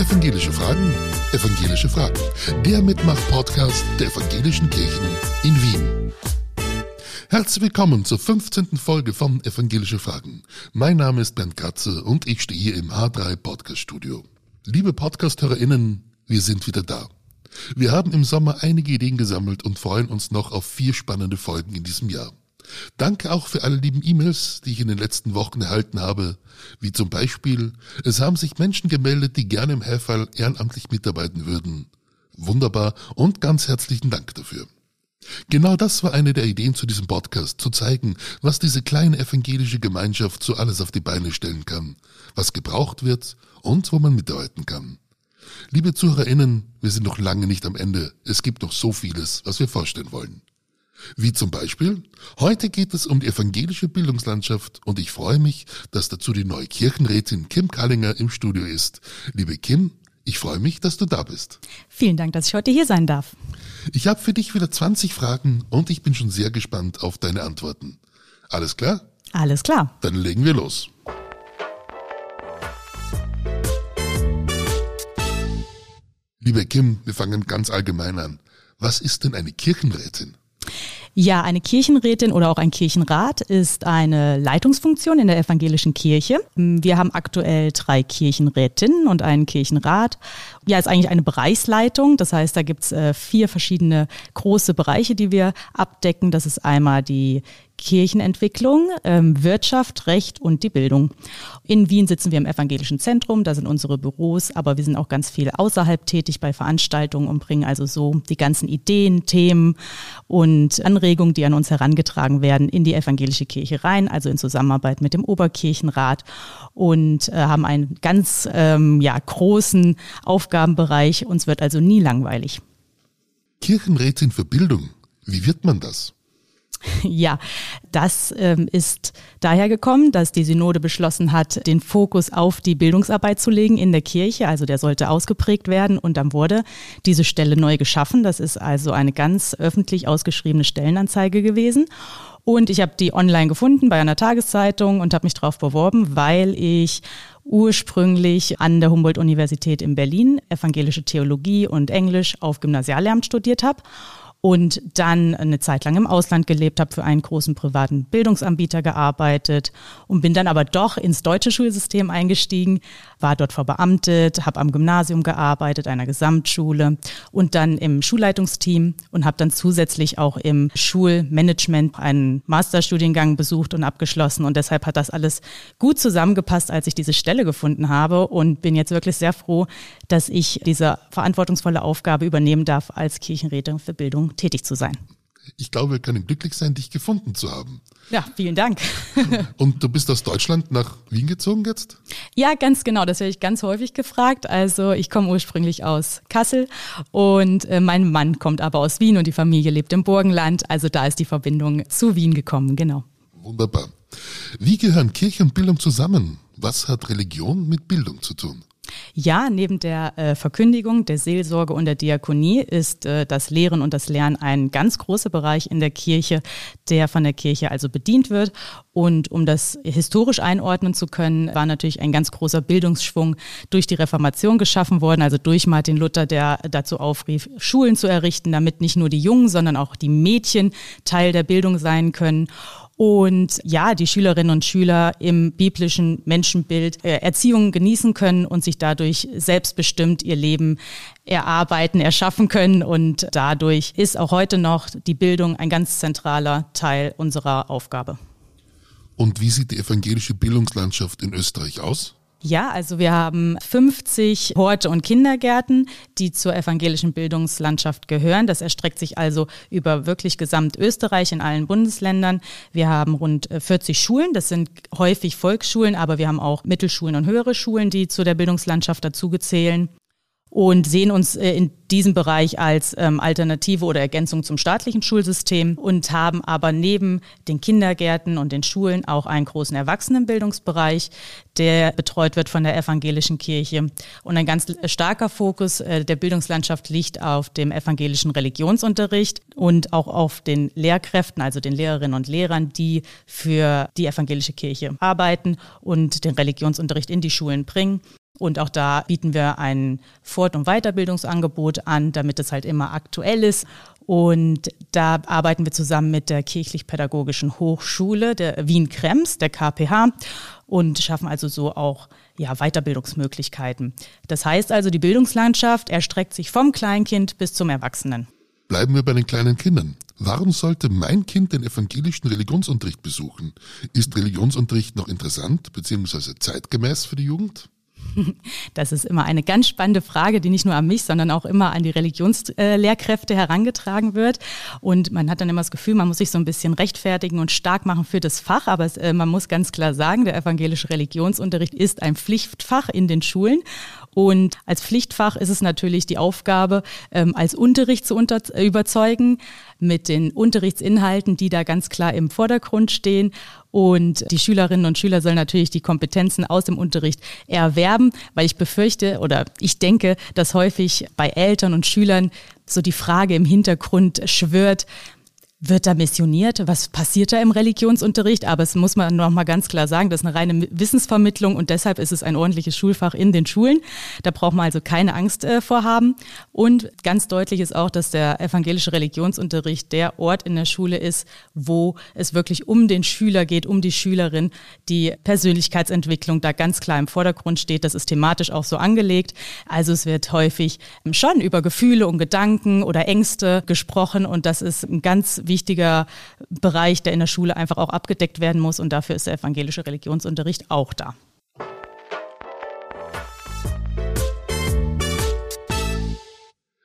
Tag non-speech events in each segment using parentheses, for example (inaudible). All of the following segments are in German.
Evangelische Fragen, Evangelische Fragen. Der Mitmach-Podcast der Evangelischen Kirchen in Wien. Herzlich willkommen zur 15. Folge von Evangelische Fragen. Mein Name ist Bernd Katze und ich stehe hier im H3 Podcast Studio. Liebe Podcast-HörerInnen, wir sind wieder da. Wir haben im Sommer einige Ideen gesammelt und freuen uns noch auf vier spannende Folgen in diesem Jahr. Danke auch für alle lieben E-Mails, die ich in den letzten Wochen erhalten habe, wie zum Beispiel, es haben sich Menschen gemeldet, die gerne im Hellfall ehrenamtlich mitarbeiten würden. Wunderbar und ganz herzlichen Dank dafür. Genau das war eine der Ideen zu diesem Podcast, zu zeigen, was diese kleine evangelische Gemeinschaft so alles auf die Beine stellen kann, was gebraucht wird und wo man mitarbeiten kann. Liebe ZuhörerInnen, wir sind noch lange nicht am Ende. Es gibt noch so vieles, was wir vorstellen wollen. Wie zum Beispiel, heute geht es um die evangelische Bildungslandschaft und ich freue mich, dass dazu die neue Kirchenrätin Kim Kallinger im Studio ist. Liebe Kim, ich freue mich, dass du da bist. Vielen Dank, dass ich heute hier sein darf. Ich habe für dich wieder 20 Fragen und ich bin schon sehr gespannt auf deine Antworten. Alles klar? Alles klar. Dann legen wir los. Liebe Kim, wir fangen ganz allgemein an. Was ist denn eine Kirchenrätin? Ja, eine Kirchenrätin oder auch ein Kirchenrat ist eine Leitungsfunktion in der evangelischen Kirche. Wir haben aktuell drei Kirchenrätinnen und einen Kirchenrat. Ja, ist eigentlich eine Bereichsleitung. Das heißt, da gibt's äh, vier verschiedene große Bereiche, die wir abdecken. Das ist einmal die Kirchenentwicklung, ähm, Wirtschaft, Recht und die Bildung. In Wien sitzen wir im Evangelischen Zentrum, da sind unsere Büros, aber wir sind auch ganz viel außerhalb tätig bei Veranstaltungen und bringen also so die ganzen Ideen, Themen und Anregungen, die an uns herangetragen werden, in die evangelische Kirche rein, also in Zusammenarbeit mit dem Oberkirchenrat und äh, haben einen ganz ähm, ja, großen Aufgabenbereich. Uns wird also nie langweilig. Kirchenrätin für Bildung, wie wird man das? (laughs) Ja, das ähm, ist daher gekommen, dass die Synode beschlossen hat, den Fokus auf die Bildungsarbeit zu legen in der Kirche. Also der sollte ausgeprägt werden und dann wurde diese Stelle neu geschaffen. Das ist also eine ganz öffentlich ausgeschriebene Stellenanzeige gewesen. Und ich habe die online gefunden bei einer Tageszeitung und habe mich darauf beworben, weil ich ursprünglich an der Humboldt-Universität in Berlin evangelische Theologie und Englisch auf Gymnasiallehramt studiert habe und dann eine Zeit lang im Ausland gelebt, habe für einen großen privaten Bildungsanbieter gearbeitet und bin dann aber doch ins deutsche Schulsystem eingestiegen, war dort verbeamtet, habe am Gymnasium gearbeitet, einer Gesamtschule und dann im Schulleitungsteam und habe dann zusätzlich auch im Schulmanagement einen Masterstudiengang besucht und abgeschlossen. Und deshalb hat das alles gut zusammengepasst, als ich diese Stelle gefunden habe und bin jetzt wirklich sehr froh, dass ich diese verantwortungsvolle Aufgabe übernehmen darf als Kirchenrätin für Bildung tätig zu sein. Ich glaube, wir können glücklich sein, dich gefunden zu haben. Ja, vielen Dank. (laughs) Und du bist aus Deutschland nach Wien gezogen jetzt? Ja, ganz genau. Das werde ich ganz häufig gefragt. Also ich komme ursprünglich aus Kassel und äh, mein Mann kommt aber aus Wien und die Familie lebt im Burgenland. Also da ist die Verbindung zu Wien gekommen, genau. Wunderbar. Wie gehören Kirche und Bildung zusammen? Was hat Religion mit Bildung zu tun? Ja, neben der äh, Verkündigung, der Seelsorge und der Diakonie ist äh, das Lehren und das Lernen ein ganz großer Bereich in der Kirche, der von der Kirche also bedient wird. Und um das historisch einordnen zu können, war natürlich ein ganz großer Bildungsschwung durch die Reformation geschaffen worden, also durch Martin Luther, der dazu aufrief, Schulen zu errichten, damit nicht nur die Jungen, sondern auch die Mädchen Teil der Bildung sein können und ja, die Schülerinnen und Schüler im biblischen Menschenbild äh, Erziehung genießen können und sich dadurch selbstbestimmt ihr Leben erarbeiten, erschaffen können. Und dadurch ist auch heute noch die Bildung ein ganz zentraler Teil unserer Aufgabe. Und wie sieht die evangelische Bildungslandschaft in Österreich aus? Ja, also wir haben 50 Horte und Kindergärten, die zur evangelischen Bildungslandschaft gehören. Das erstreckt sich also über wirklich gesamt Österreich in allen Bundesländern. Wir haben rund 40 Schulen, das sind häufig Volksschulen, aber wir haben auch Mittelschulen und höhere Schulen, die zu der Bildungslandschaft dazugezählen und sehen uns äh, in diesem Bereich als ähm, Alternative oder Ergänzung zum staatlichen Schulsystem und haben aber neben den Kindergärten und den Schulen auch einen großen Erwachsenenbildungsbereich, der betreut wird von der evangelischen Kirche. Und ein ganz starker Fokus äh, der Bildungslandschaft liegt auf dem evangelischen Religionsunterricht und auch auf den Lehrkräften, also den Lehrerinnen und Lehrern, die für die evangelische Kirche arbeiten und den Religionsunterricht in die Schulen bringen. Und auch da bieten wir ein Fort- und Weiterbildungsangebot an, damit es halt immer aktuell ist. Und da arbeiten wir zusammen mit der Kirchlich-Pädagogischen Hochschule der Wien-Krems, der KPH, und schaffen also so auch ja, Weiterbildungsmöglichkeiten. Das heißt also, die Bildungslandschaft erstreckt sich vom Kleinkind bis zum Erwachsenen. Bleiben wir bei den kleinen Kindern. Warum sollte mein Kind den evangelischen Religionsunterricht besuchen? Ist Religionsunterricht noch interessant bzw. zeitgemäß für die Jugend? (laughs) Das ist immer eine ganz spannende Frage, die nicht nur an mich, sondern auch immer an die Religionslehrkräfte herangetragen wird. Und man hat dann immer das Gefühl, man muss sich so ein bisschen rechtfertigen und stark machen für das Fach. Aber es, äh, man muss ganz klar sagen, der evangelische Religionsunterricht ist ein Pflichtfach in den Schulen. Und als Pflichtfach ist es natürlich die Aufgabe, ähm, als Unterricht zu unter überzeugen mit den Unterrichtsinhalten, die da ganz klar im Vordergrund stehen. Und die Schülerinnen und Schüler sollen natürlich die Kompetenzen aus dem Unterricht erwerben, weil ich befürchte oder ich denke, dass häufig bei Eltern und Schülern so die Frage im Hintergrund schwört, wird da missioniert? Was passiert da im Religionsunterricht? Aber es muss man noch mal ganz klar sagen, das ist eine reine Wissensvermittlung und deshalb ist es ein ordentliches Schulfach in den Schulen. Da braucht man also keine Angst äh, vorhaben. Und ganz deutlich ist auch, dass der evangelische Religionsunterricht der Ort in der Schule ist, wo es wirklich um den Schüler geht, um die Schülerin, die Persönlichkeitsentwicklung da ganz klar im Vordergrund steht. Das ist thematisch auch so angelegt. Also es wird häufig schon über Gefühle und Gedanken oder Ängste gesprochen und das ist ein ganz wichtiger Bereich, der in der Schule einfach auch abgedeckt werden muss. Und dafür ist der evangelische Religionsunterricht auch da.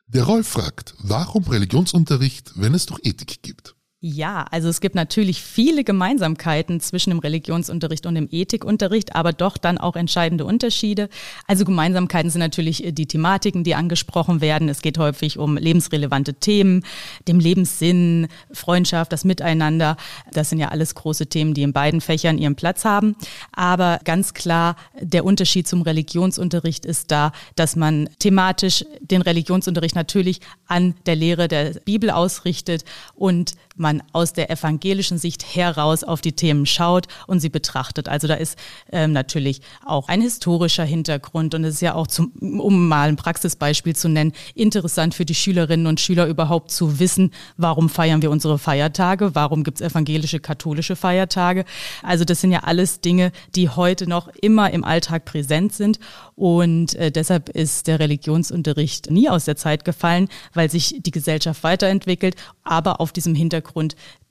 Der Rolf fragt, warum Religionsunterricht, wenn es doch Ethik gibt? Ja, also es gibt natürlich viele Gemeinsamkeiten zwischen dem Religionsunterricht und dem Ethikunterricht, aber doch dann auch entscheidende Unterschiede. Also Gemeinsamkeiten sind natürlich die Thematiken, die angesprochen werden. Es geht häufig um lebensrelevante Themen, dem Lebenssinn, Freundschaft, das Miteinander. Das sind ja alles große Themen, die in beiden Fächern ihren Platz haben. Aber ganz klar, der Unterschied zum Religionsunterricht ist da, dass man thematisch den Religionsunterricht natürlich an der Lehre der Bibel ausrichtet und man aus der evangelischen Sicht heraus auf die Themen schaut und sie betrachtet. Also da ist ähm, natürlich auch ein historischer Hintergrund und es ist ja auch, zum, um mal ein Praxisbeispiel zu nennen, interessant für die Schülerinnen und Schüler überhaupt zu wissen, warum feiern wir unsere Feiertage, warum gibt es evangelische, katholische Feiertage. Also das sind ja alles Dinge, die heute noch immer im Alltag präsent sind und äh, deshalb ist der Religionsunterricht nie aus der Zeit gefallen, weil sich die Gesellschaft weiterentwickelt, aber auf diesem Hintergrund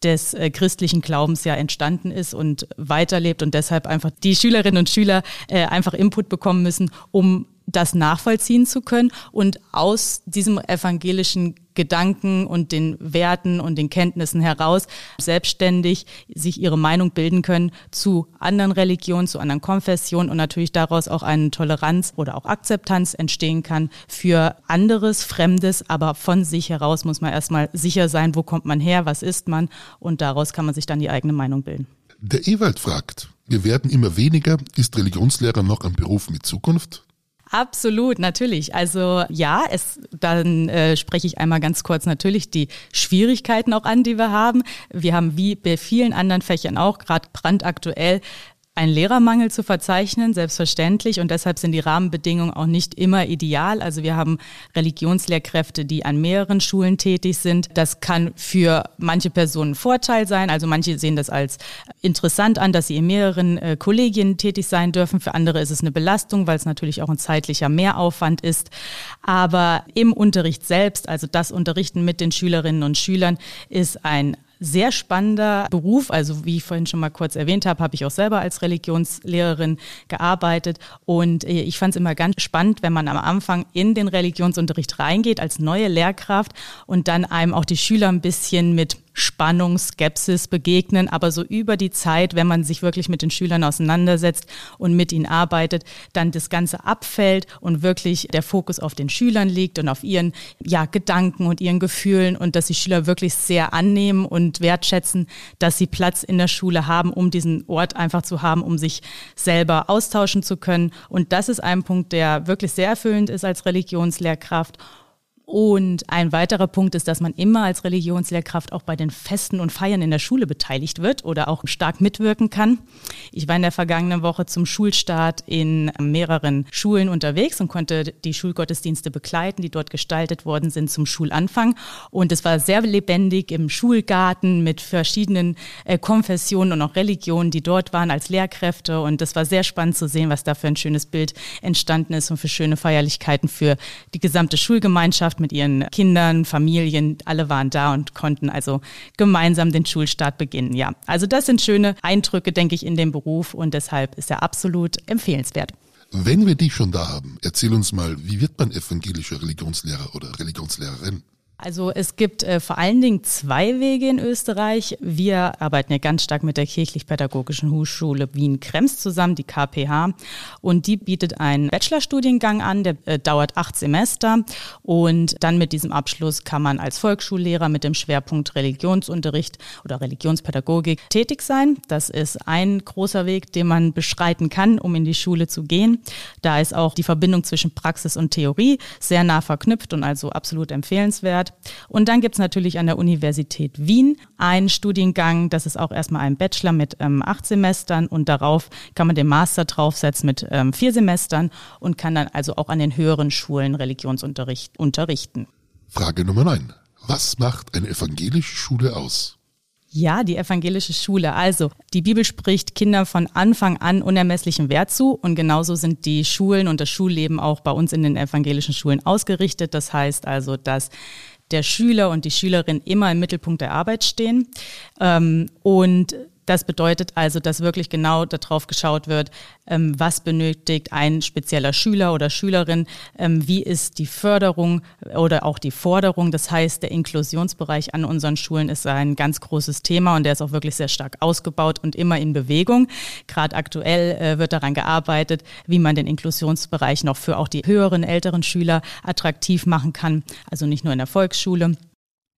des äh, christlichen Glaubens ja entstanden ist und weiterlebt und deshalb einfach die Schülerinnen und Schüler äh, einfach Input bekommen müssen, um das nachvollziehen zu können und aus diesem evangelischen Gedanken und den Werten und den Kenntnissen heraus selbstständig sich ihre Meinung bilden können zu anderen Religionen, zu anderen Konfessionen und natürlich daraus auch eine Toleranz oder auch Akzeptanz entstehen kann für anderes, Fremdes, aber von sich heraus muss man erstmal sicher sein, wo kommt man her, was ist man und daraus kann man sich dann die eigene Meinung bilden. Der Ewald fragt, wir werden immer weniger, ist Religionslehrer noch ein Beruf mit Zukunft? Absolut, natürlich. Also ja, es, dann äh, spreche ich einmal ganz kurz natürlich die Schwierigkeiten auch an, die wir haben. Wir haben wie bei vielen anderen Fächern auch, gerade brandaktuell, ein Lehrermangel zu verzeichnen, selbstverständlich. Und deshalb sind die Rahmenbedingungen auch nicht immer ideal. Also wir haben Religionslehrkräfte, die an mehreren Schulen tätig sind. Das kann für manche Personen ein Vorteil sein. Also manche sehen das als interessant an, dass sie in mehreren äh, Kollegien tätig sein dürfen. Für andere ist es eine Belastung, weil es natürlich auch ein zeitlicher Mehraufwand ist. Aber im Unterricht selbst, also das Unterrichten mit den Schülerinnen und Schülern, ist ein sehr spannender Beruf. Also wie ich vorhin schon mal kurz erwähnt habe, habe ich auch selber als Religionslehrerin gearbeitet. Und äh, ich fand es immer ganz spannend, wenn man am Anfang in den Religionsunterricht reingeht als neue Lehrkraft und dann einem auch die Schüler ein bisschen mit Spannung, Skepsis begegnen, aber so über die Zeit, wenn man sich wirklich mit den Schülern auseinandersetzt und mit ihnen arbeitet, dann das Ganze abfällt und wirklich der Fokus auf den Schülern liegt und auf ihren ja, Gedanken und ihren Gefühlen und dass die Schüler wirklich sehr annehmen und wertschätzen, dass sie Platz in der Schule haben, um diesen Ort einfach zu haben, um sich selber austauschen zu können. Und das ist ein Punkt, der wirklich sehr erfüllend ist als Religionslehrkraft Und ein weiterer Punkt ist, dass man immer als Religionslehrkraft auch bei den Festen und Feiern in der Schule beteiligt wird oder auch stark mitwirken kann. Ich war in der vergangenen Woche zum Schulstart in mehreren Schulen unterwegs und konnte die Schulgottesdienste begleiten, die dort gestaltet worden sind zum Schulanfang. Und es war sehr lebendig im Schulgarten mit verschiedenen äh, Konfessionen und auch Religionen, die dort waren als Lehrkräfte. Und es war sehr spannend zu sehen, was da für ein schönes Bild entstanden ist und für schöne Feierlichkeiten für die gesamte Schulgemeinschaft Gemeinschaft mit ihren Kindern, Familien, alle waren da und konnten also gemeinsam den Schulstart beginnen. Ja, also das sind schöne Eindrücke, denke ich, in dem Beruf und deshalb ist er absolut empfehlenswert. Wenn wir dich schon da haben, erzähl uns mal, wie wird man evangelischer Religionslehrer oder Religionslehrerin? Also es gibt äh, vor allen Dingen zwei Wege in Österreich. Wir arbeiten ja ganz stark mit der Kirchlich-Pädagogischen Hochschule Wien-Krems zusammen, die KPH. Und die bietet einen Bachelorstudiengang an, der äh, dauert acht Semester. Und dann mit diesem Abschluss kann man als Volksschullehrer mit dem Schwerpunkt Religionsunterricht oder Religionspädagogik tätig sein. Das ist ein großer Weg, den man beschreiten kann, um in die Schule zu gehen. Da ist auch die Verbindung zwischen Praxis und Theorie sehr nah verknüpft und also absolut empfehlenswert hat. Und dann gibt es natürlich an der Universität Wien einen Studiengang, das ist auch erstmal ein Bachelor mit ähm, acht Semestern und darauf kann man den Master draufsetzen mit ähm, vier Semestern und kann dann also auch an den höheren Schulen Religionsunterricht unterrichten. Frage Nummer 9. Was macht eine evangelische Schule aus? Ja, die evangelische Schule. Also, die Bibel spricht Kindern von Anfang an unermesslichen Wert zu und genauso sind die Schulen und das Schulleben auch bei uns in den evangelischen Schulen ausgerichtet. Das heißt also, dass der Schüler und die Schülerin immer im Mittelpunkt der Arbeit stehen. Ähm, und das bedeutet also, dass wirklich genau darauf geschaut wird, ähm, was benötigt ein spezieller Schüler oder Schülerin, ähm, wie ist die Förderung oder auch die Forderung. Das heißt, der Inklusionsbereich an unseren Schulen ist ein ganz großes Thema und der ist auch wirklich sehr stark ausgebaut und immer in Bewegung. Gerade aktuell äh, wird daran gearbeitet, wie man den Inklusionsbereich noch für auch die höheren, älteren Schüler attraktiv machen kann. Also nicht nur in der Volksschule.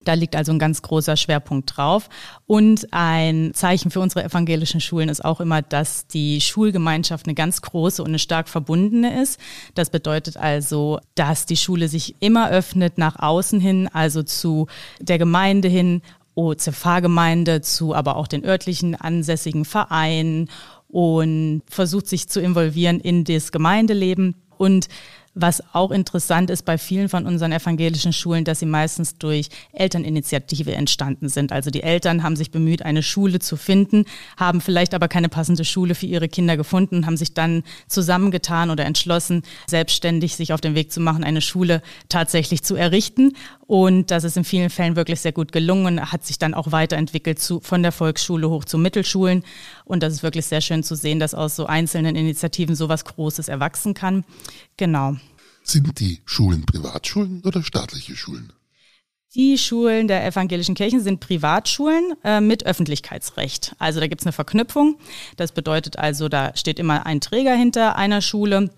Da liegt also ein ganz großer Schwerpunkt drauf. Und ein Zeichen für unsere evangelischen Schulen ist auch immer, dass die Schulgemeinschaft eine ganz große und eine stark verbundene ist. Das bedeutet also, dass die Schule sich immer öffnet nach außen hin, also zu der Gemeinde hin, zur Pfarrgemeinde, zu aber auch den örtlichen ansässigen Vereinen und versucht sich zu involvieren in das Gemeindeleben. Und was auch interessant ist bei vielen von unseren evangelischen Schulen, dass sie meistens durch Elterninitiative entstanden sind. Also die Eltern haben sich bemüht, eine Schule zu finden, haben vielleicht aber keine passende Schule für ihre Kinder gefunden, haben sich dann zusammengetan oder entschlossen, selbstständig sich auf den Weg zu machen, eine Schule tatsächlich zu errichten. Und das ist in vielen Fällen wirklich sehr gut gelungen, hat sich dann auch weiterentwickelt zu, von der Volksschule hoch zu Mittelschulen. Und das ist wirklich sehr schön zu sehen, dass aus so einzelnen Initiativen so was Großes erwachsen kann. Genau. Sind die Schulen Privatschulen oder staatliche Schulen? Die Schulen der evangelischen Kirchen sind Privatschulen äh, mit Öffentlichkeitsrecht. Also da gibt es eine Verknüpfung. Das bedeutet also, da steht immer ein Träger hinter einer Schule.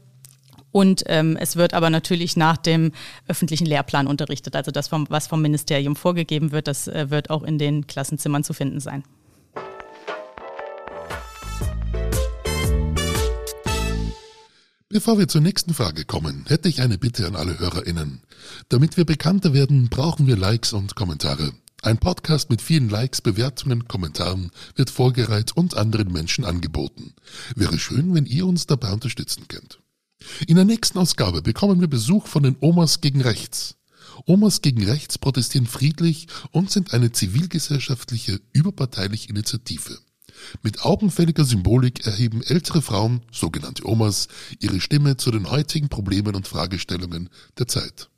Und ähm, es wird aber natürlich nach dem öffentlichen Lehrplan unterrichtet. Also das, vom, was vom Ministerium vorgegeben wird, das äh, wird auch in den Klassenzimmern zu finden sein. Bevor wir zur nächsten Frage kommen, hätte ich eine Bitte an alle HörerInnen. Damit wir bekannter werden, brauchen wir Likes und Kommentare. Ein Podcast mit vielen Likes, Bewertungen, Kommentaren wird vorgereiht und anderen Menschen angeboten. Wäre schön, wenn ihr uns dabei unterstützen könnt. In der nächsten Ausgabe bekommen wir Besuch von den Omas gegen Rechts. Omas gegen Rechts protestieren friedlich und sind eine zivilgesellschaftliche, überparteiliche Initiative. Mit augenfälliger Symbolik erheben ältere Frauen, sogenannte Omas, ihre Stimme zu den heutigen Problemen und Fragestellungen der Zeit.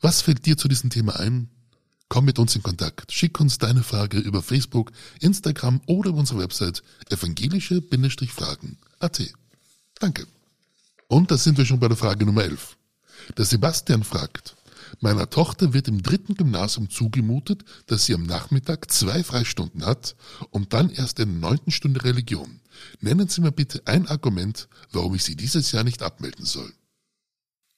Was fällt dir zu diesem Thema ein? Komm mit uns in Kontakt. Schick uns deine Frage über Facebook, Instagram oder unsere Website evangelische-fragen.at. Danke. Und da sind wir schon bei der Frage Nummer 11. Der Sebastian fragt, Meiner Tochter wird im dritten Gymnasium zugemutet, dass sie am Nachmittag zwei Freistunden hat und dann erst in der neunten Stunde Religion. Nennen Sie mir bitte ein Argument, warum ich sie dieses Jahr nicht abmelden soll.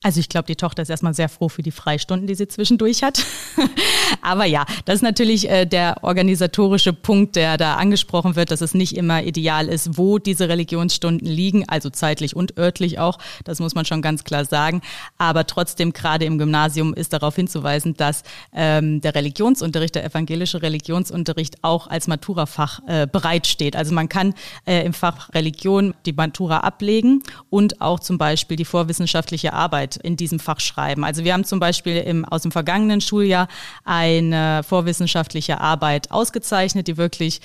Also ich glaube, die Tochter ist erstmal sehr froh für die Freistunden, die sie zwischendurch hat. (laughs) Aber ja, das ist natürlich äh, der organisatorische Punkt, der da angesprochen wird, dass es nicht immer ideal ist, wo diese Religionsstunden liegen, also zeitlich und örtlich auch. Das muss man schon ganz klar sagen. Aber trotzdem, gerade im Gymnasium ist darauf hinzuweisen, dass ähm, der Religionsunterricht, der evangelische Religionsunterricht auch als Maturafach äh, bereitsteht. Also man kann äh, im Fach Religion die Matura ablegen und auch zum Beispiel die vorwissenschaftliche Arbeit Arbeit in diesem Fach schreiben. Also wir haben zum Beispiel im, aus dem vergangenen Schuljahr eine vorwissenschaftliche Arbeit ausgezeichnet, die wirklich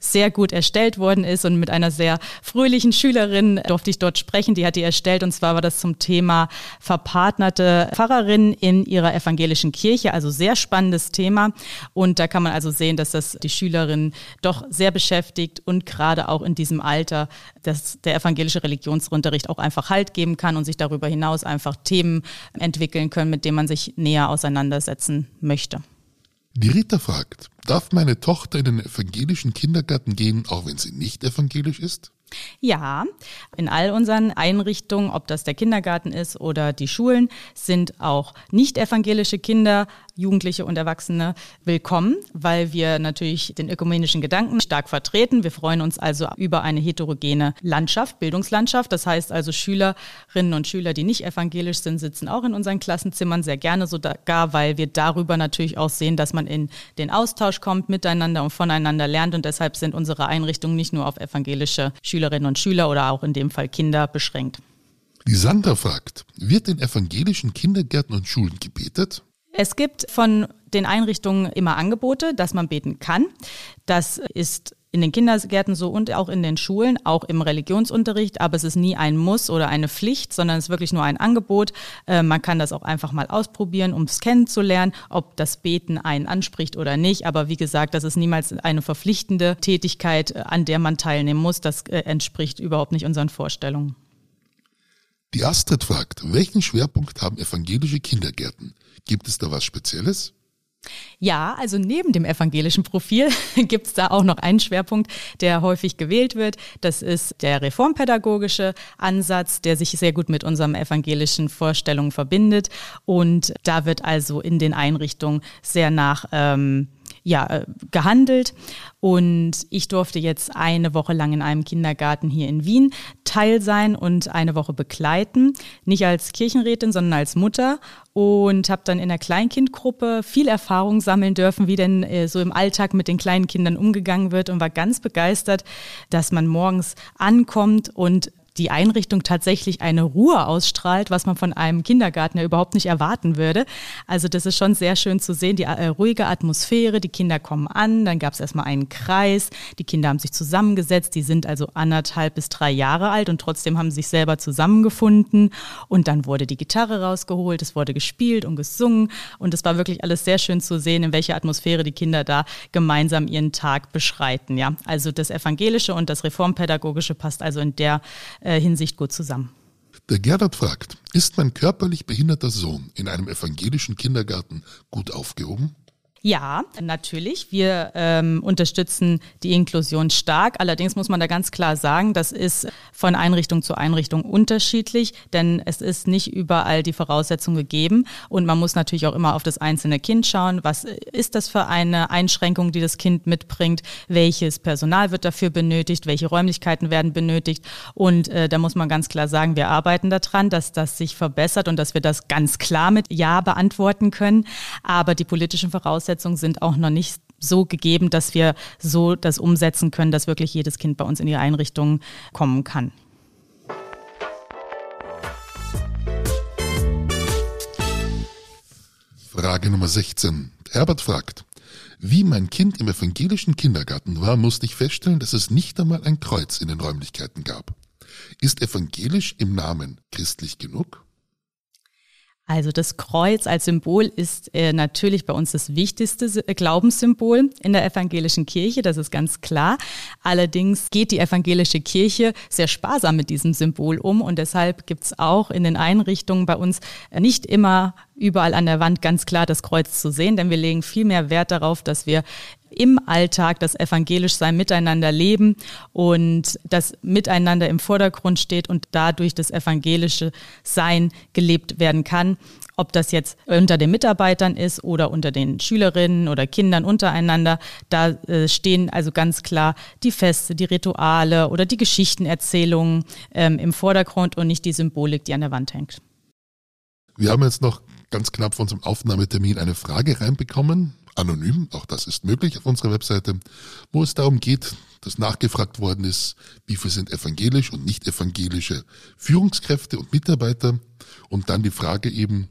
sehr gut erstellt worden ist und mit einer sehr fröhlichen Schülerin durfte ich dort sprechen. Die hat die erstellt und zwar war das zum Thema verpartnerte Pfarrerin in ihrer evangelischen Kirche. Also sehr spannendes Thema und da kann man also sehen, dass das die Schülerin doch sehr beschäftigt und gerade auch in diesem Alter, dass der evangelische Religionsunterricht auch einfach Halt geben kann und sich darüber hinaus einfach Themen entwickeln können, mit denen man sich näher auseinandersetzen möchte. Die Rita fragt, darf meine Tochter in den evangelischen Kindergarten gehen, auch wenn sie nicht evangelisch ist? Ja, in all unseren Einrichtungen, ob das der Kindergarten ist oder die Schulen, sind auch nicht evangelische Kinder, Jugendliche und Erwachsene willkommen, weil wir natürlich den ökumenischen Gedanken stark vertreten. Wir freuen uns also über eine heterogene Landschaft, Bildungslandschaft. Das heißt also Schülerinnen und Schüler, die nicht evangelisch sind, sitzen auch in unseren Klassenzimmern sehr gerne sogar, weil wir darüber natürlich auch sehen, dass man in den Austausch kommt miteinander und voneinander lernt. Und deshalb sind unsere Einrichtungen nicht nur auf evangelische Schüler Schülerinnen und Schüler oder auch in dem Fall Kinder beschränkt. Die Sandra fragt, wird in evangelischen Kindergärten und Schulen gebetet? Es gibt von den Einrichtungen immer Angebote, dass man beten kann. Das ist in den Kindergärten so und auch in den Schulen, auch im Religionsunterricht, aber es ist nie ein Muss oder eine Pflicht, sondern es ist wirklich nur ein Angebot. Äh, man kann das auch einfach mal ausprobieren, um es kennenzulernen, ob das Beten einen anspricht oder nicht. Aber wie gesagt, das ist niemals eine verpflichtende Tätigkeit, äh, an der man teilnehmen muss. Das äh, entspricht überhaupt nicht unseren Vorstellungen. Die Astrid fragt, welchen Schwerpunkt haben evangelische Kindergärten? Gibt es da was Spezielles? Ja, also neben dem evangelischen Profil (laughs) gibt es da auch noch einen Schwerpunkt, der häufig gewählt wird. Das ist der reformpädagogische Ansatz, der sich sehr gut mit unserem evangelischen Vorstellungen verbindet. Und da wird also in den Einrichtungen sehr nach ähm, ja, äh, gehandelt. Und ich durfte jetzt eine Woche lang in einem Kindergarten hier in Wien Teil sein und eine Woche begleiten. Nicht als Kirchenrätin, sondern als Mutter. Und habe dann in der Kleinkindgruppe viel Erfahrung sammeln dürfen, wie denn äh, so im Alltag mit den kleinen Kindern umgegangen wird und war ganz begeistert, dass man morgens ankommt und die Einrichtung tatsächlich eine Ruhe ausstrahlt, was man von einem Kindergarten ja überhaupt nicht erwarten würde. Also das ist schon sehr schön zu sehen, die äh, ruhige Atmosphäre, die Kinder kommen an, dann gab es erstmal einen Kreis, die Kinder haben sich zusammengesetzt, die sind also anderthalb bis drei Jahre alt und trotzdem haben sich selber zusammengefunden. Und dann wurde die Gitarre rausgeholt, es wurde gespielt und gesungen. Und es war wirklich alles sehr schön zu sehen, in welcher Atmosphäre die Kinder da gemeinsam ihren Tag beschreiten. Ja, also das Evangelische und das Reformpädagogische passt also in der äh, Hinsicht gut zusammen. Der Gerhard fragt, ist mein körperlich behinderter Sohn in einem evangelischen Kindergarten gut aufgehoben? Ja, natürlich. Wir ähm, unterstützen die Inklusion stark. Allerdings muss man da ganz klar sagen, das ist von Einrichtung zu Einrichtung unterschiedlich, denn es ist nicht überall die Voraussetzung gegeben. Und man muss natürlich auch immer auf das einzelne Kind schauen. Was ist das für eine Einschränkung, die das Kind mitbringt? Welches Personal wird dafür benötigt? Welche Räumlichkeiten werden benötigt? Und äh, da muss man ganz klar sagen, wir arbeiten daran, dass das sich verbessert und dass wir das ganz klar mit Ja beantworten können. Aber die politischen Voraussetzungen Voraussetzungen sind auch noch nicht so gegeben, dass wir so das umsetzen können, dass wirklich jedes Kind bei uns in die Einrichtung kommen kann. Frage Nummer 16. Herbert fragt, wie mein Kind im evangelischen Kindergarten war, musste ich feststellen, dass es nicht einmal ein Kreuz in den Räumlichkeiten gab. Ist evangelisch im Namen christlich genug? Also das Kreuz als Symbol ist äh, natürlich bei uns das wichtigste äh, Glaubenssymbol in der evangelischen Kirche, das ist ganz klar. Allerdings geht die evangelische Kirche sehr sparsam mit diesem Symbol um und deshalb gibt's auch in den Einrichtungen bei uns nicht immer überall an der Wand ganz klar das Kreuz zu sehen, denn wir legen viel mehr Wert darauf, dass wir im Alltag das evangelisch sein miteinander leben und das Miteinander im Vordergrund steht und dadurch das evangelische Sein gelebt werden kann. Ob das jetzt unter den Mitarbeitern ist oder unter den Schülerinnen oder Kindern untereinander, da äh, stehen also ganz klar die Feste, die Rituale oder die Geschichtenerzählungen ähm, im Vordergrund und nicht die Symbolik, die an der Wand hängt. Wir haben jetzt noch ganz knapp vor unserem Aufnahmetermin eine Frage reinbekommen. Anonym, auch das ist möglich auf unserer Webseite, wo es darum geht, dass nachgefragt worden ist, wie viel sind evangelisch und nicht evangelische Führungskräfte und Mitarbeiter? Und dann die Frage eben,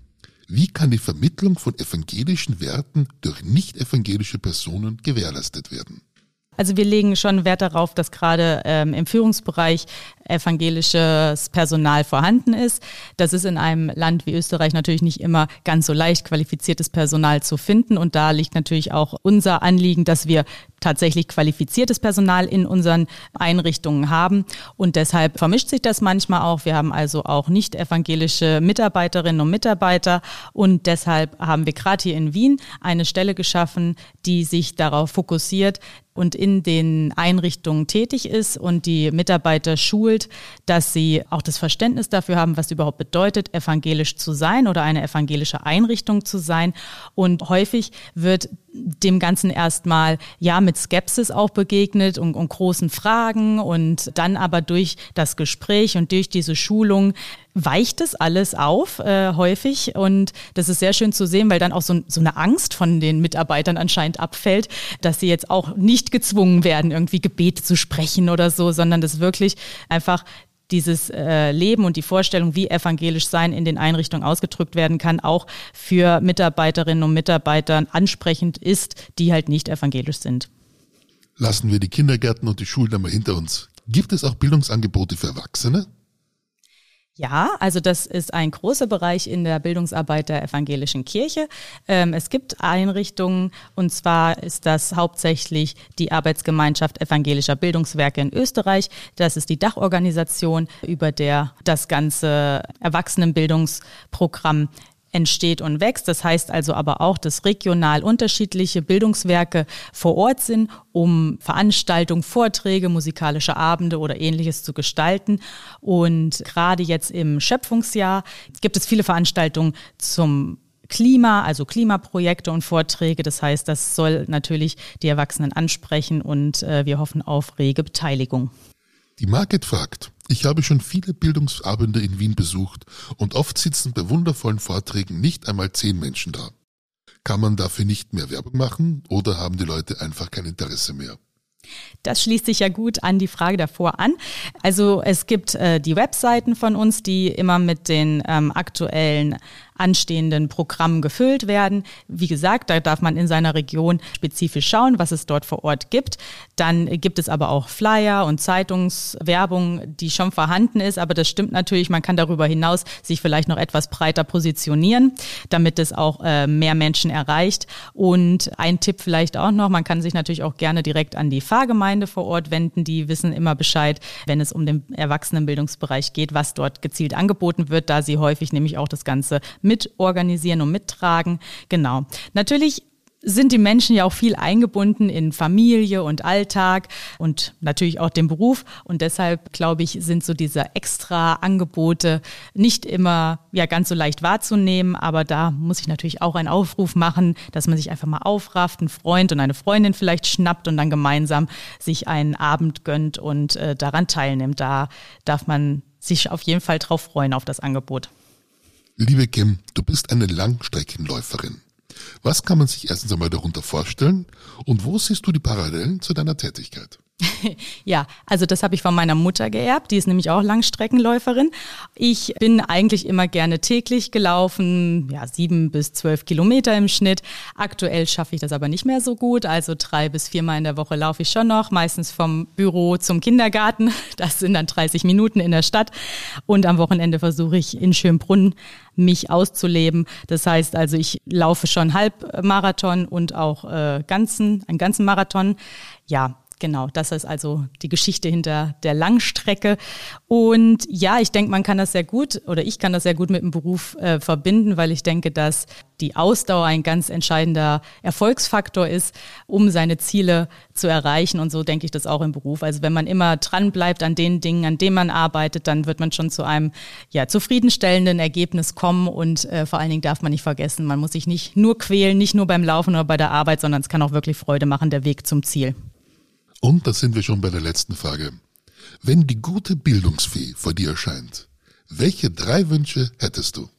wie kann die Vermittlung von evangelischen Werten durch nicht evangelische Personen gewährleistet werden? Also wir legen schon Wert darauf, dass gerade ähm, im Führungsbereich evangelisches Personal vorhanden ist. Das ist in einem Land wie Österreich natürlich nicht immer ganz so leicht, qualifiziertes Personal zu finden. Und da liegt natürlich auch unser Anliegen, dass wir tatsächlich qualifiziertes Personal in unseren Einrichtungen haben. Und deshalb vermischt sich das manchmal auch. Wir haben also auch nicht evangelische Mitarbeiterinnen und Mitarbeiter. Und deshalb haben wir gerade hier in Wien eine Stelle geschaffen, die sich darauf fokussiert, und in den Einrichtungen tätig ist und die Mitarbeiter schult, dass sie auch das Verständnis dafür haben, was überhaupt bedeutet, evangelisch zu sein oder eine evangelische Einrichtung zu sein. Und häufig wird dem Ganzen erstmal ja mit Skepsis auch begegnet und, und großen Fragen und dann aber durch das Gespräch und durch diese Schulung weicht es alles auf, äh, häufig. Und das ist sehr schön zu sehen, weil dann auch so, so eine Angst von den Mitarbeitern anscheinend abfällt, dass sie jetzt auch nicht gezwungen werden, irgendwie Gebete zu sprechen oder so, sondern das wirklich einfach dieses äh, Leben und die Vorstellung, wie evangelisch sein in den Einrichtungen ausgedrückt werden kann, auch für Mitarbeiterinnen und Mitarbeiter ansprechend ist, die halt nicht evangelisch sind. Lassen wir die Kindergärten und die Schulen einmal hinter uns. Gibt es auch Bildungsangebote für Erwachsene? Ja, also das ist ein großer Bereich in der Bildungsarbeit der evangelischen Kirche. Ähm, es gibt Einrichtungen und zwar ist das hauptsächlich die Arbeitsgemeinschaft evangelischer Bildungswerke in Österreich. Das ist die Dachorganisation, über der das ganze Erwachsenenbildungsprogramm entsteht und wächst. Das heißt also aber auch, dass regional unterschiedliche Bildungswerke vor Ort sind, um Veranstaltungen, Vorträge, musikalische Abende oder ähnliches zu gestalten. Und gerade jetzt im Schöpfungsjahr gibt es viele Veranstaltungen zum Klima, also Klimaprojekte und Vorträge. Das heißt, das soll natürlich die Erwachsenen ansprechen und äh, wir hoffen auf rege Beteiligung. Die Market fragt, ich habe schon viele Bildungsabende in Wien besucht und oft sitzen bei wundervollen Vorträgen nicht einmal zehn Menschen da. Kann man dafür nicht mehr Werbung machen oder haben die Leute einfach kein Interesse mehr? Das schließt sich ja gut an die Frage davor an. Also es gibt äh, die Webseiten von uns, die immer mit den ähm, aktuellen anstehenden Programmen gefüllt werden. Wie gesagt, da darf man in seiner Region spezifisch schauen, was es dort vor Ort gibt. Dann gibt es aber auch Flyer und Zeitungswerbung, die schon vorhanden ist. Aber das stimmt natürlich, man kann darüber hinaus sich vielleicht noch etwas breiter positionieren, damit es auch äh, mehr Menschen erreicht. Und ein Tipp vielleicht auch noch, man kann sich natürlich auch gerne direkt an die Pfarrgemeinde vor Ort wenden. Die wissen immer Bescheid, wenn es um den Erwachsenenbildungsbereich geht, was dort gezielt angeboten wird, da sie häufig nämlich auch das Ganze mit organisieren und mittragen. Genau. Natürlich sind die Menschen ja auch viel eingebunden in Familie und Alltag und natürlich auch den Beruf. Und deshalb, glaube ich, sind so diese extra Angebote nicht immer ja ganz so leicht wahrzunehmen. Aber da muss ich natürlich auch einen Aufruf machen, dass man sich einfach mal aufrafft, einen Freund und eine Freundin vielleicht schnappt und dann gemeinsam sich einen Abend gönnt und äh, daran teilnimmt. Da darf man sich auf jeden Fall drauf freuen auf das Angebot. Liebe Kim, du bist eine Langstreckenläuferin. Was kann man sich erstens einmal darunter vorstellen und wo siehst du die Parallelen zu deiner Tätigkeit? (laughs) ja, also das habe ich von meiner Mutter geerbt. Die ist nämlich auch Langstreckenläuferin. Ich bin eigentlich immer gerne täglich gelaufen, ja, sieben bis zwölf Kilometer im Schnitt. Aktuell schaffe ich das aber nicht mehr so gut. Also drei bis viermal in der Woche laufe ich schon noch, meistens vom Büro zum Kindergarten. (laughs) Das sind dann 30 Minuten in der Stadt. Und am Wochenende versuche ich in Schönbrunn mich auszuleben. Das heißt also, ich laufe schon Halbmarathon und auch äh, ganzen, einen ganzen Marathon. Ja, genau, das ist also die Geschichte hinter der Langstrecke. Und ja, ich denke, man kann das sehr gut oder ich kann das sehr gut mit dem Beruf äh, verbinden, weil ich denke, dass die Ausdauer ein ganz entscheidender Erfolgsfaktor ist, um seine Ziele zu erreichen. Und so denke ich das auch im Beruf. Also wenn man immer dran bleibt an den Dingen, an denen man arbeitet, dann wird man schon zu einem ja, zufriedenstellenden Ergebnis kommen. Und äh, vor allen Dingen darf man nicht vergessen, man muss sich nicht nur quälen, nicht nur beim Laufen oder bei der Arbeit, sondern es kann auch wirklich Freude machen, der Weg zum Ziel. Und da sind wir schon bei der letzten Frage. Wenn die gute Bildungsfee vor dir erscheint, welche drei Wünsche hättest du?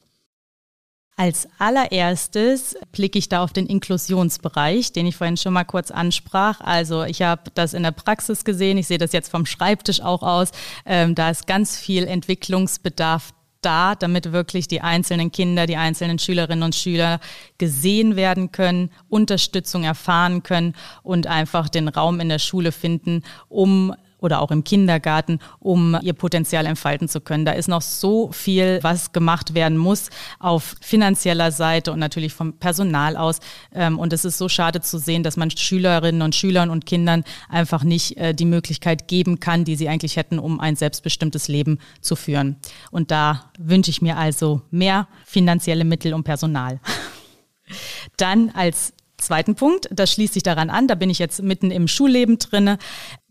Als allererstes blicke ich da auf den Inklusionsbereich, den ich vorhin schon mal kurz ansprach. Also ich habe das in der Praxis gesehen, ich sehe das jetzt vom Schreibtisch auch aus. Ähm, da ist ganz viel Entwicklungsbedarf da, damit wirklich die einzelnen Kinder, die einzelnen Schülerinnen und Schüler gesehen werden können, Unterstützung erfahren können und einfach den Raum in der Schule finden, um oder auch im Kindergarten, um ihr Potenzial entfalten zu können. Da ist noch so viel, was gemacht werden muss auf finanzieller Seite und natürlich vom Personal aus. Ähm, und es ist so schade zu sehen, dass man Schülerinnen und Schülern und Kindern einfach nicht äh, die Möglichkeit geben kann, die sie eigentlich hätten, um ein selbstbestimmtes Leben zu führen. Und da wünsche ich mir also mehr finanzielle Mittel und Personal. (laughs) Dann als Zweiten Punkt, das schließt sich daran an, da bin ich jetzt mitten im Schulleben drinne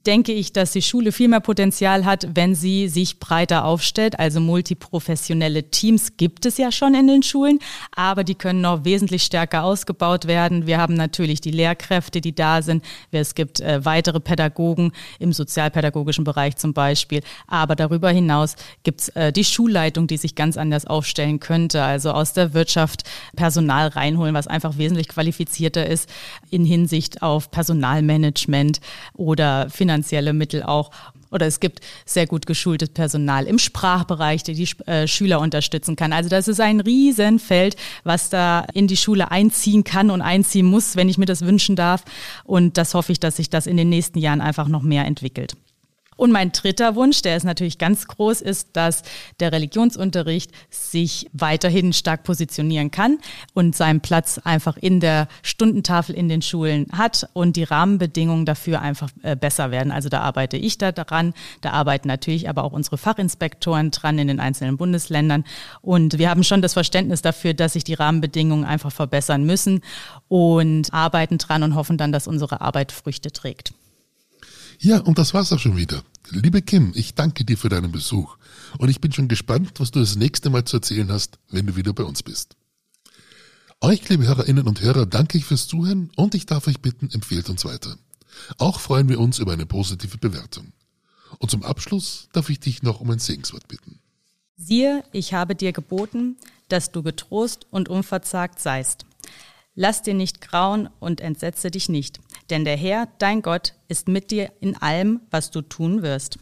denke ich, dass die Schule viel mehr Potenzial hat, wenn sie sich breiter aufstellt. Also multiprofessionelle Teams gibt es ja schon in den Schulen, aber die können noch wesentlich stärker ausgebaut werden. Wir haben natürlich die Lehrkräfte, die da sind. Es gibt äh, weitere Pädagogen im sozialpädagogischen Bereich zum Beispiel. Aber darüber hinaus gibt es äh, die Schulleitung, die sich ganz anders aufstellen könnte. Also aus der Wirtschaft Personal reinholen, was einfach wesentlich qualifizierter ist in Hinsicht auf Personalmanagement oder Finanzierung finanzielle Mittel auch. Oder es gibt sehr gut geschultes Personal im Sprachbereich, der die äh, Schüler unterstützen kann. Also das ist ein Riesenfeld, was da in die Schule einziehen kann und einziehen muss, wenn ich mir das wünschen darf. Und das hoffe ich, dass sich das in den nächsten Jahren einfach noch mehr entwickelt. Und mein dritter Wunsch, der ist natürlich ganz groß, ist, dass der Religionsunterricht sich weiterhin stark positionieren kann und seinen Platz einfach in der Stundentafel in den Schulen hat und die Rahmenbedingungen dafür einfach äh, besser werden. Also da arbeite ich da dran, da arbeiten natürlich aber auch unsere Fachinspektoren dran in den einzelnen Bundesländern und wir haben schon das Verständnis dafür, dass sich die Rahmenbedingungen einfach verbessern müssen und arbeiten dran und hoffen dann, dass unsere Arbeit Früchte trägt. Ja, und das war's auch schon wieder. Liebe Kim, ich danke dir für deinen Besuch und ich bin schon gespannt, was du das nächste Mal zu erzählen hast, wenn du wieder bei uns bist. Euch, liebe Hörerinnen und Hörer, danke ich fürs Zuhören und ich darf euch bitten, empfehlt uns weiter. Auch freuen wir uns über eine positive Bewertung. Und zum Abschluss darf ich dich noch um ein Segenswort bitten. Siehe, ich habe dir geboten, dass du getrost und unverzagt seist. Lass dir nicht grauen und entsetze dich nicht, denn der Herr, dein Gott, ist mit dir in allem, was du tun wirst.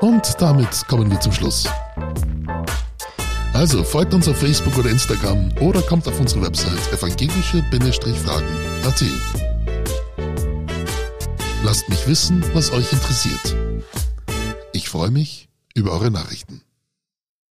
Und damit kommen wir zum Schluss. Also folgt uns auf Facebook oder Instagram oder kommt auf unsere Website evangelische-fragen.at. Lasst mich wissen, was euch interessiert. Ich freue mich über eure Nachrichten.